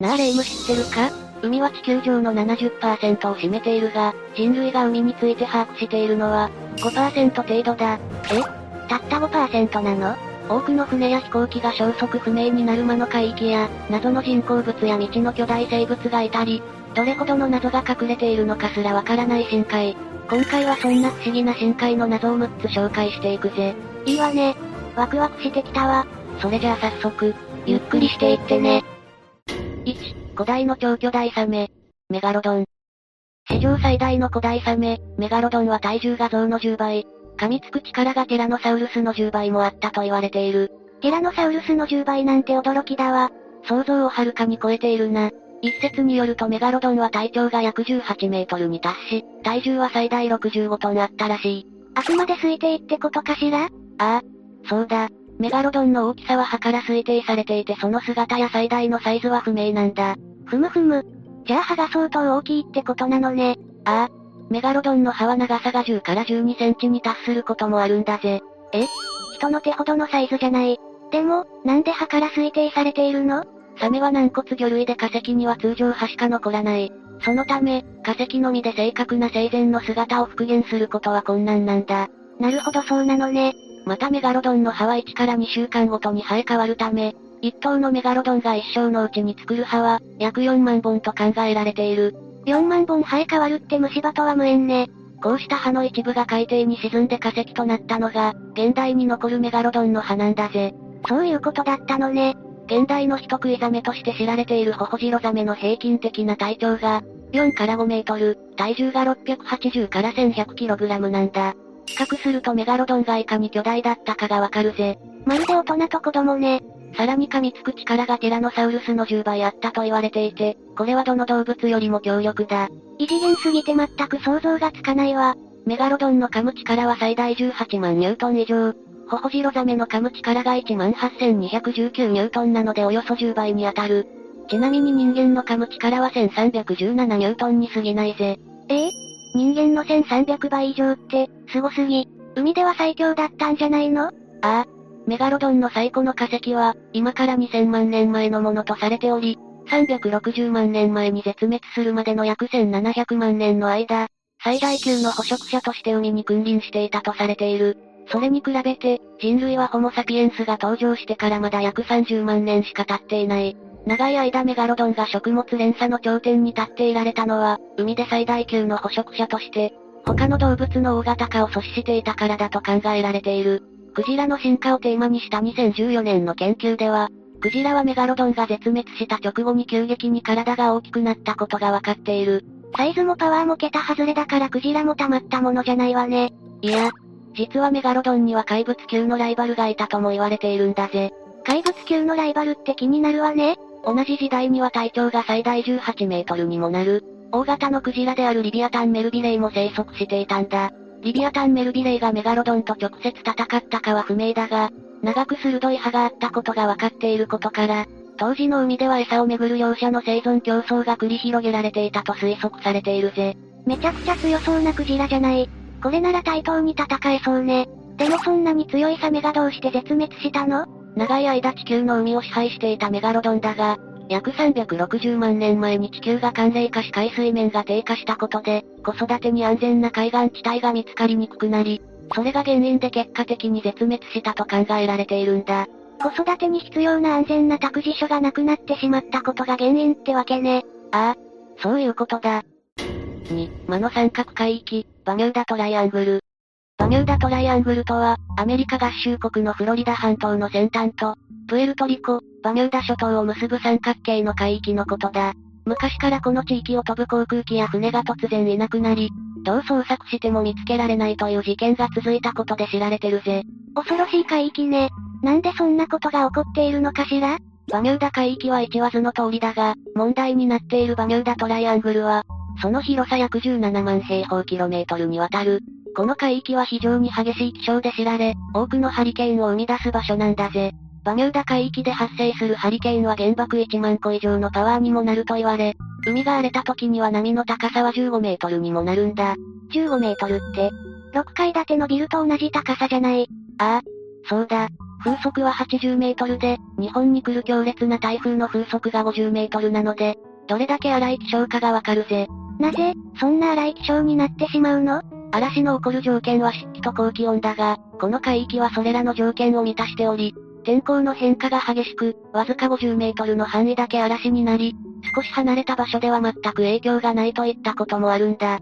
なあレイム知ってるか？海は地球上の70%を占めているが、人類が海について把握しているのは、5%程度だ。え？たった5%なの？多くの船や飛行機が消息不明になる魔の海域や、謎の人工物や未知の巨大生物がいたり、どれほどの謎が隠れているのかすらわからない深海。今回はそんな不思議な深海の謎を6つ紹介していくぜ。いいわね。ワクワクしてきたわ。それじゃあ早速、ゆっくりしていってね。1、古代の超巨大サメ、メガロドン。史上最大の古代サメ、メガロドンは体重が象の10倍、噛みつく力がティラノサウルスの10倍もあったと言われている。ティラノサウルスの10倍なんて驚きだわ。想像をはるかに超えているな。一説によるとメガロドンは体長が約18メートルに達し、体重は最大65トンあったらしい。あくまで推定ってことかしら？ああ、そうだ。メガロドンの大きさは歯から推定されていてその姿や最大のサイズは不明なんだ。ふむふむ。じゃあ歯が相当大きいってことなのね。ああ。メガロドンの歯は長さが10から12センチに達することもあるんだぜ。え？人の手ほどのサイズじゃない。でも、なんで歯から推定されているの？サメは軟骨魚類で化石には通常歯しか残らない。そのため、化石のみで正確な生前の姿を復元することは困難なんだ。なるほどそうなのね。またメガロドンの歯は1から2週間ごとに生え変わるため、一頭のメガロドンが一生のうちに作る歯は、約4万本と考えられている。4万本生え変わるって虫歯とは無縁ね。こうした歯の一部が海底に沈んで化石となったのが、現代に残るメガロドンの歯なんだぜ。そういうことだったのね。現代の人食いザメとして知られているホホジロザメの平均的な体長が、4から5メートル、体重が680から1100キログラムなんだ。比較するとメガロドンがいかに巨大だったかがわかるぜ。まるで大人と子供ね。さらに噛みつく力がティラノサウルスの10倍あったと言われていて、これはどの動物よりも強力だ。異次元すぎて全く想像がつかないわ。メガロドンの噛む力は最大18万ニュートン以上。ホホジロザメの噛む力が1万8219ニュートンなのでおよそ10倍に当たる。ちなみに人間の噛む力は1317ニュートンに過ぎないぜ。ええ？人間の1300倍以上って、すすぎ。海では最強だったんじゃないの？ああ。メガロドンの最古の化石は、今から2000万年前のものとされており、360万年前に絶滅するまでの約1700万年の間、最大級の捕食者として海に君臨していたとされている。それに比べて、人類はホモサピエンスが登場してからまだ約30万年しか経っていない。長い間メガロドンが食物連鎖の頂点に立っていられたのは、海で最大級の捕食者として、他の動物の大型化を阻止していたからだと考えられている。クジラの進化をテーマにした2014年の研究では、クジラはメガロドンが絶滅した直後に急激に体が大きくなったことがわかっている。サイズもパワーも桁外れだからクジラも溜まったものじゃないわね。いや、実はメガロドンには怪物級のライバルがいたとも言われているんだぜ。怪物級のライバルって気になるわね。同じ時代には体長が最大18メートルにもなる、大型のクジラであるリビアタンメルビレイも生息していたんだ。リビアタンメルビレイがメガロドンと直接戦ったかは不明だが、長く鋭い歯があったことが分かっていることから、当時の海では餌をめぐる両者の生存競争が繰り広げられていたと推測されているぜ。めちゃくちゃ強そうなクジラじゃない。これなら対等に戦えそうね。でもそんなに強いサメがどうして絶滅したの？長い間地球の海を支配していたメガロドンだが、約360万年前に地球が寒冷化し海水面が低下したことで、子育てに安全な海岸地帯が見つかりにくくなり、それが原因で結果的に絶滅したと考えられているんだ。子育てに必要な安全な託児所がなくなってしまったことが原因ってわけね。ああ、そういうことだ。2、魔の三角海域、バミューダトライアングル。バミューダトライアングルとは、アメリカ合衆国のフロリダ半島の先端と、プエルトリコ、バミューダ諸島を結ぶ三角形の海域のことだ。昔からこの地域を飛ぶ航空機や船が突然いなくなり、どう捜索しても見つけられないという事件が続いたことで知られてるぜ。恐ろしい海域ね。なんでそんなことが起こっているのかしら？バミューダ海域は一話図の通りだが、問題になっているバミューダトライアングルは、その広さ約17万平方キロメートルにわたる。この海域は非常に激しい気象で知られ、多くのハリケーンを生み出す場所なんだぜ。バミューダ海域で発生するハリケーンは原爆1万個以上のパワーにもなると言われ、海が荒れた時には波の高さは15メートルにもなるんだ。15メートルって、6階建てのビルと同じ高さじゃない？ああ、そうだ。風速は80メートルで、日本に来る強烈な台風の風速が50メートルなので、どれだけ荒い気象かがわかるぜ。なぜ、そんな荒い気象になってしまうの？嵐の起こる条件は湿気と高気温だが、この海域はそれらの条件を満たしており、天候の変化が激しく、わずか50メートルの範囲だけ嵐になり、少し離れた場所では全く影響がないといったこともあるんだ。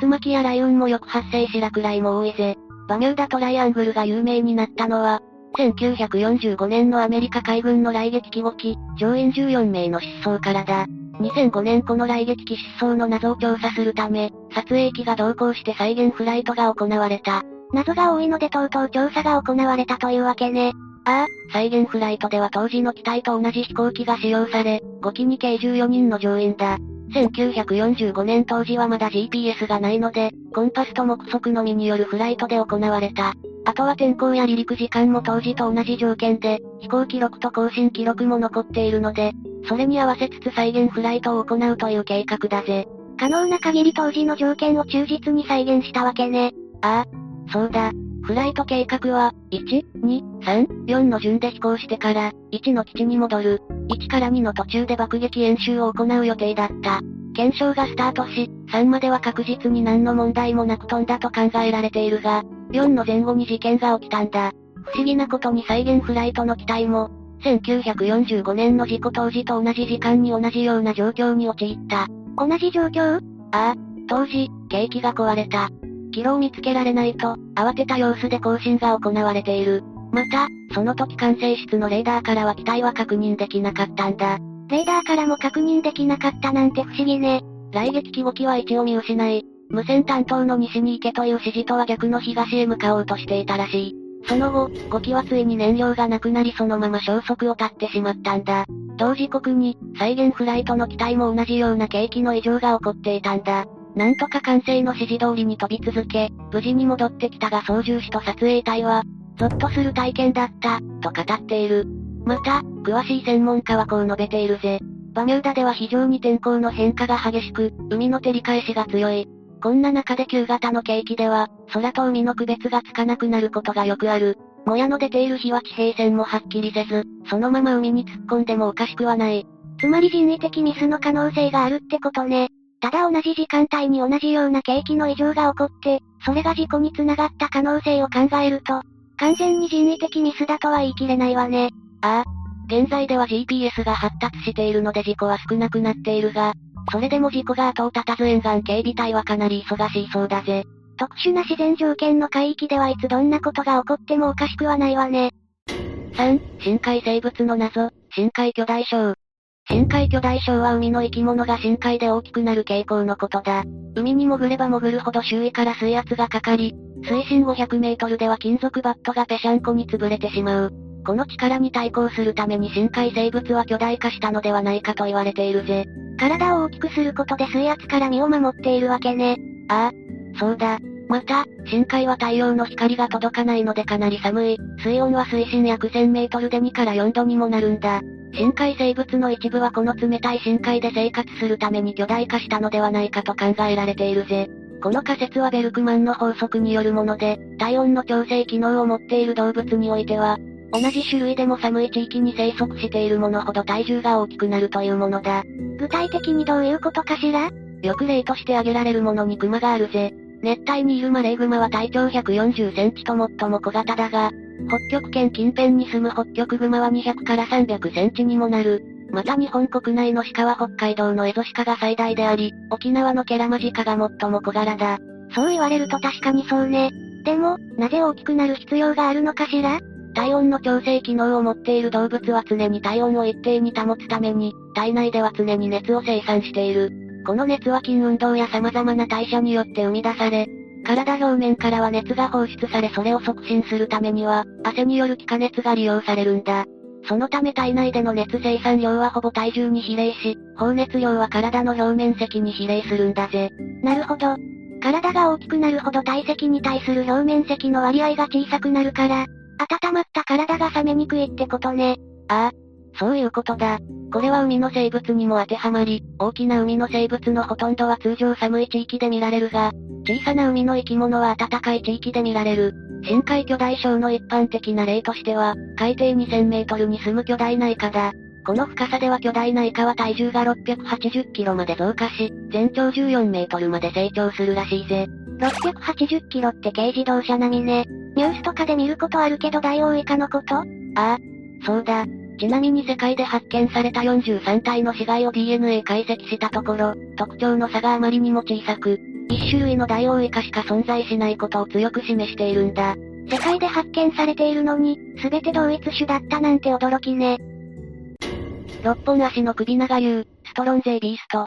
竜巻や雷雲もよく発生し落雷も多いぜ。バミューダトライアングルが有名になったのは、1945年のアメリカ海軍の雷撃機5機、乗員14名の失踪からだ。2005年この雷撃機失踪の謎を調査するため、撮影機が同行して再現フライトが行われた。謎が多いのでとうとう調査が行われたというわけね。ああ、再現フライトでは当時の機体と同じ飛行機が使用され、5機に計14人の乗員だ。1945年当時はまだ GPS がないので、コンパスと目測のみによるフライトで行われた。あとは天候や離陸時間も当時と同じ条件で、飛行記録と更新記録も残っているので、それに合わせつつ再現フライトを行うという計画だぜ。可能な限り当時の条件を忠実に再現したわけね。ああ、そうだ。フライト計画は、1、2、3、4の順で飛行してから、1の基地に戻る。1から2の途中で爆撃演習を行う予定だった。検証がスタートし、3までは確実に何の問題もなく飛んだと考えられているが、4の前後に事件が起きたんだ。不思議なことに再現フライトの機体も、1945年の事故当時と同じ時間に同じような状況に陥った。同じ状況？ああ、当時、ケーキが壊れた。キロを見つけられないと、慌てた様子で更新が行われている。また、その時管制室のレーダーからは機体は確認できなかったんだ。レーダーからも確認できなかったなんて不思議ね。来撃機5機は位置を見失い、無線担当の西に行けという指示とは逆の東へ向かおうとしていたらしい。その後、5機はついに燃料がなくなりそのまま消息を絶ってしまったんだ。同時刻に、再現フライトの機体も同じような景気の異常が起こっていたんだ。なんとか管制の指示通りに飛び続け、無事に戻ってきたが操縦士と撮影隊は、ゾッとする体験だった、と語っている。また、詳しい専門家はこう述べているぜ。バミューダでは非常に天候の変化が激しく、海の照り返しが強い。こんな中で旧型の景気では、空と海の区別がつかなくなることがよくある。もやの出ている日は地平線もはっきりせず、そのまま海に突っ込んでもおかしくはない。つまり人為的ミスの可能性があるってことね。ただ同じ時間帯に同じような景気の異常が起こって、それが事故につながった可能性を考えると、完全に人為的ミスだとは言い切れないわね。ああ。現在では GPS が発達しているので事故は少なくなっているが、それでも事故が後を絶たず沿岸警備隊はかなり忙しいそうだぜ。特殊な自然条件の海域ではいつどんなことが起こってもおかしくはないわね。3、深海生物の謎、深海巨大礁。深海巨大礁は海の生き物が深海で大きくなる傾向のことだ。海に潜れば潜るほど周囲から水圧がかかり、水深500メートルでは金属バットがぺしゃんこに潰れてしまう。この力に対抗するために深海生物は巨大化したのではないかと言われているぜ。体を大きくすることで水圧から身を守っているわけね。ああ、そうだ。また、深海は太陽の光が届かないのでかなり寒い。水温は水深約1000メートルで2から4度にもなるんだ。深海生物の一部はこの冷たい深海で生活するために巨大化したのではないかと考えられているぜ。この仮説はベルクマンの法則によるもので、体温の調整機能を持っている動物においては、同じ種類でも寒い地域に生息しているものほど体重が大きくなるというものだ。具体的にどういうことかしら？よく例として挙げられるものにクマがあるぜ。熱帯にいるマレーグマは体長140センチと最も小型だが、北極圏近辺に住む北極熊は200から300センチにもなる。また日本国内の鹿は北海道のエゾシカが最大であり、沖縄のケラマジカが最も小柄だ。そう言われると確かにそうね。でも、なぜ大きくなる必要があるのかしら？体温の調整機能を持っている動物は常に体温を一定に保つために、体内では常に熱を生産している。この熱は筋運動や様々な代謝によって生み出され、体表面からは熱が放出されそれを促進するためには、汗による気化熱が利用されるんだ。そのため体内での熱生産量はほぼ体重に比例し、放熱量は体の表面積に比例するんだぜ。なるほど。体が大きくなるほど体積に対する表面積の割合が小さくなるから、温まった体が冷めにくいってことね。ああ、そういうことだ。これは海の生物にも当てはまり、大きな海の生物のほとんどは通常寒い地域で見られるが、小さな海の生き物は暖かい地域で見られる。深海巨大礁の一般的な例としては、海底2000メートルに住む巨大なイカだ。この深さでは巨大なイカは体重が680キロまで増加し、全長14メートルまで成長するらしいぜ。680キロって軽自動車並みね。ニュースとかで見ることあるけどダイオウイカのこと？ああ、そうだ。ちなみに世界で発見された43体の死骸を DNA 解析したところ、特徴の差があまりにも小さく、一種類のダイオウイカしか存在しないことを強く示しているんだ。世界で発見されているのに、すべて同一種だったなんて驚きね。六本足の首長竜、ストロンゼイビースト。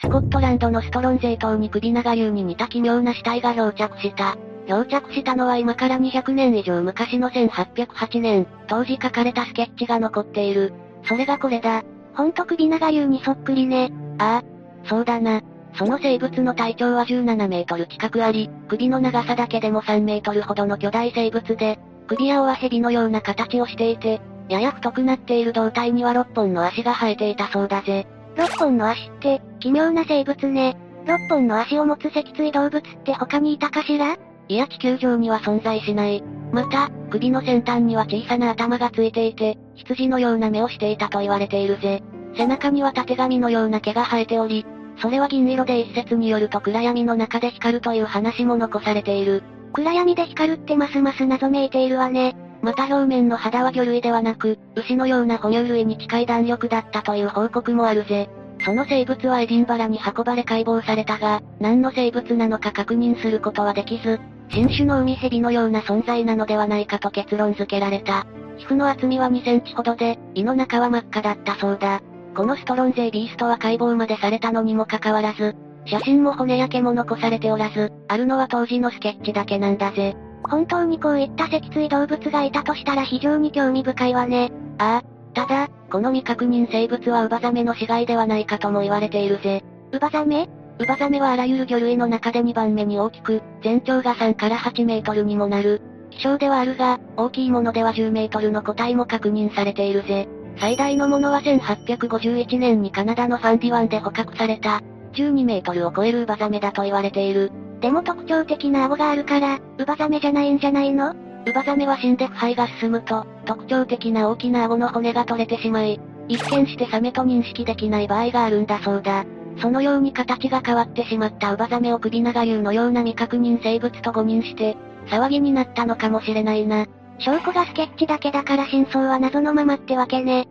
スコットランドのストロンゼイ島に首長竜に似た奇妙な死体が漂着した。漂着したのは今から200年以上昔の1808年、当時書かれたスケッチが残っている。それがこれだ。ほんと首長竜にそっくりね。ああ、そうだな。その生物の体長は17メートル近くあり、首の長さだけでも3メートルほどの巨大生物で、首や尾は蛇のような形をしていて、やや太くなっている胴体には6本の足が生えていたそうだぜ。6本の足って、奇妙な生物ね。6本の足を持つ脊椎動物って他にいたかしら？いや地球上には存在しない。また、首の先端には小さな頭がついていて、羊のような目をしていたと言われているぜ。背中には縦紙のような毛が生えており、それは銀色で一説によると暗闇の中で光るという話も残されている。暗闇で光るってますます謎めいているわね。また表面の肌は魚類ではなく、牛のような哺乳類に近い弾力だったという報告もあるぜ。その生物はエディンバラに運ばれ解剖されたが、何の生物なのか確認することはできず、新種の海蛇のような存在なのではないかと結論付けられた。皮膚の厚みは2センチほどで、胃の中は真っ赤だったそうだ。このストロンゼイビーストは解剖までされたのにもかかわらず、写真も骨や毛も残されておらず、あるのは当時のスケッチだけなんだぜ。本当にこういった脊椎動物がいたとしたら非常に興味深いわね。ああ。ただ、この未確認生物はウバザメの死骸ではないかとも言われているぜ。ウバザメ？ウバザメはあらゆる魚類の中で2番目に大きく、全長が3から8メートルにもなる。希少ではあるが、大きいものでは10メートルの個体も確認されているぜ。最大のものは1851年にカナダのファンディワンで捕獲された、12メートルを超えるウバザメだと言われている。でも特徴的な顎があるから、ウバザメじゃないんじゃないの？ウバザメは死んで腐敗が進むと、特徴的な大きな顎の骨が取れてしまい、一見してサメと認識できない場合があるんだそうだ。そのように形が変わってしまったウバザメを首長竜のような未確認生物と誤認して、騒ぎになったのかもしれないな。証拠がスケッチだけだから真相は謎のままってわけね。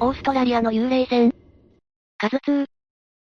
オーストラリアの幽霊船。カズ2。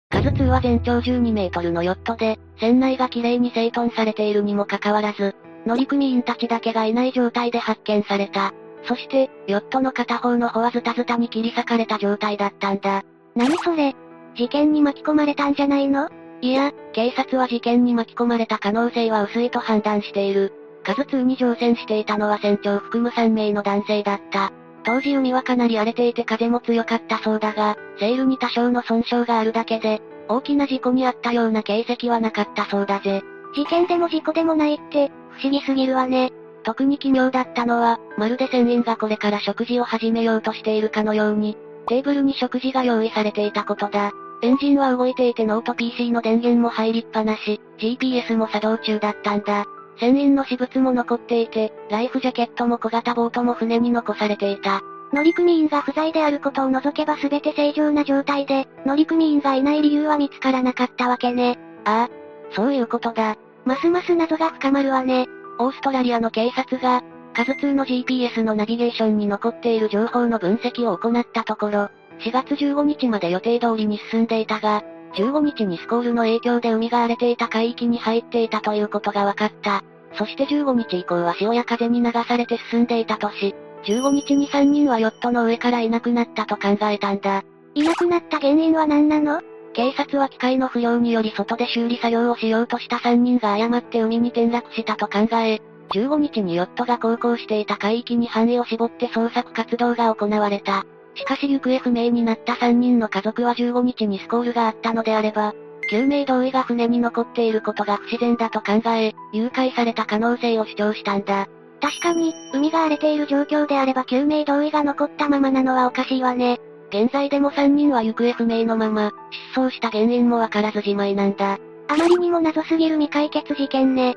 カズ2は全長12メートルのヨットで、船内が綺麗に整頓されているにもかかわらず、乗組員たちだけがいない状態で発見された。そして、ヨットの片方の方はズタズタに切り裂かれた状態だったんだ。何それ？事件に巻き込まれたんじゃないの？いや、警察は事件に巻き込まれた可能性は薄いと判断している。数2に乗船していたのは船長含む3名の男性だった。当時海はかなり荒れていて風も強かったそうだが、セールに多少の損傷があるだけで、大きな事故にあったような形跡はなかったそうだぜ。事件でも事故でもないって、不思議すぎるわね。特に奇妙だったのは、まるで船員がこれから食事を始めようとしているかのように、テーブルに食事が用意されていたことだ。エンジンは動いていてノート PC の電源も入りっぱなし、GPS も作動中だったんだ。船員の私物も残っていて、ライフジャケットも小型ボートも船に残されていた。乗組員が不在であることを除けば全て正常な状態で、乗組員がいない理由は見つからなかったわけね。ああ、そういうことだ。ますます謎が深まるわね。オーストラリアの警察が、カズ2の GPS のナビゲーションに残っている情報の分析を行ったところ、4月15日まで予定通りに進んでいたが、15日にスコールの影響で海が荒れていた海域に入っていたということが分かった。そして15日以降は潮や風に流されて進んでいたとし、15日に3人はヨットの上からいなくなったと考えたんだ。いなくなった原因は何なの？警察は機械の不良により外で修理作業をしようとした3人が誤って海に転落したと考え、15日にヨットが航行していた海域に範囲を絞って捜索活動が行われた。しかし行方不明になった3人の家族は15日にスコールがあったのであれば、救命同意が船に残っていることが不自然だと考え、誘拐された可能性を主張したんだ。確かに、海が荒れている状況であれば救命同意が残ったままなのはおかしいわね。現在でも3人は行方不明のまま、失踪した原因もわからずじまいなんだ。あまりにも謎すぎる未解決事件ね。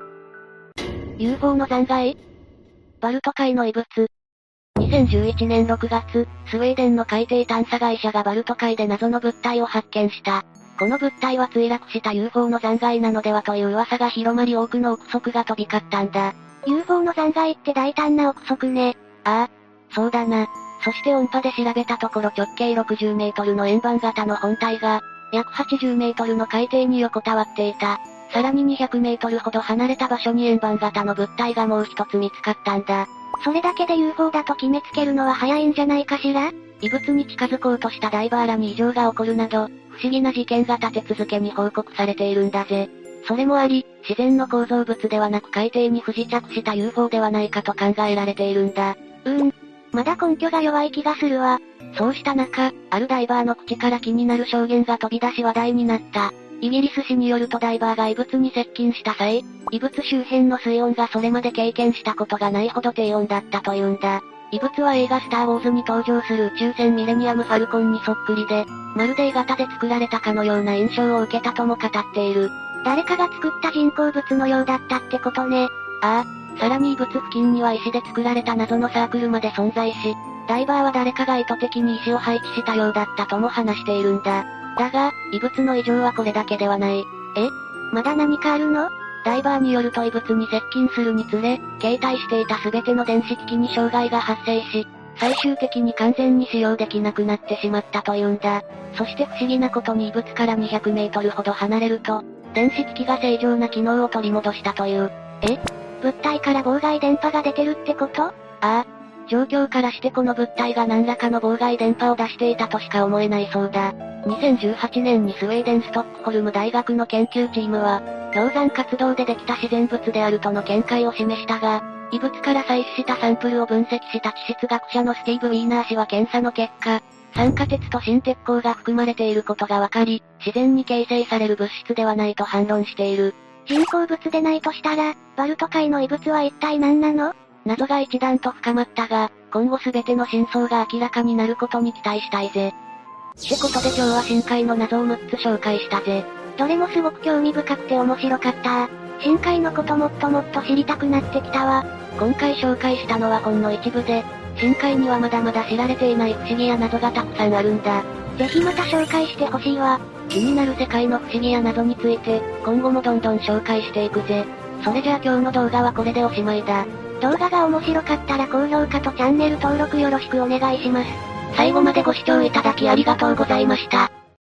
UFO の残骸？バルト海の遺物。2011年6月、スウェーデンの海底探査会社がバルト海で謎の物体を発見した。この物体は墜落した UFO の残骸なのではという噂が広まり多くの憶測が飛び交ったんだ。UFO の残骸って大胆な憶測ね。ああ、そうだな。そして音波で調べたところ直径60メートルの円盤型の本体が、約80メートルの海底に横たわっていた。さらに200メートルほど離れた場所に円盤型の物体がもう一つ見つかったんだ。それだけで UFO だと決めつけるのは早いんじゃないかしら？異物に近づこうとしたダイバーらに異常が起こるなど、不思議な事件が立て続けに報告されているんだぜ。それもあり、自然の構造物ではなく海底に不時着した UFO ではないかと考えられているんだ。うーん。まだ根拠が弱い気がするわ。そうした中、あるダイバーの口から気になる証言が飛び出し話題になった。イギリス紙によるとダイバーが異物に接近した際、異物周辺の水温がそれまで経験したことがないほど低温だったというんだ。異物は映画スターウォーズに登場する宇宙船ミレニアムファルコンにそっくりで、まるで A 型で作られたかのような印象を受けたとも語っている。誰かが作った人工物のようだったってことね。ああ。さらに異物付近には石で作られた謎のサークルまで存在し、ダイバーは誰かが意図的に石を配置したようだったとも話しているんだ。だが、異物の異常はこれだけではない。え？まだ何かあるの？ダイバーによると異物に接近するにつれ、携帯していた全ての電子機器に障害が発生し、最終的に完全に使用できなくなってしまったというんだ。そして不思議なことに異物から200メートルほど離れると、電子機器が正常な機能を取り戻したという。え？物体から妨害電波が出てるってこと？ああ。状況からしてこの物体が何らかの妨害電波を出していたとしか思えないそうだ。2018年にスウェーデンストックホルム大学の研究チームは、氷山活動でできた自然物であるとの見解を示したが、異物から採取したサンプルを分析した地質学者のスティーブ・ウィーナー氏は検査の結果、酸化鉄と新鉄鋼が含まれていることが分かり、自然に形成される物質ではないと反論している。人工物でないとしたら、バルト海の異物は一体何なの？謎が一段と深まったが、今後すべての真相が明らかになることに期待したいぜ。ってことで今日は深海の謎を6つ紹介したぜ。どれもすごく興味深くて面白かった深海のこともっともっと知りたくなってきたわ。今回紹介したのはほんの一部で、深海にはまだまだ知られていない不思議や謎がたくさんあるんだ。ぜひまた紹介してほしいわ。気になる世界の不思議や謎について、今後もどんどん紹介していくぜ。それじゃあ今日の動画はこれでおしまいだ。動画が面白かったら高評価とチャンネル登録よろしくお願いします。最後までご視聴いただきありがとうございました。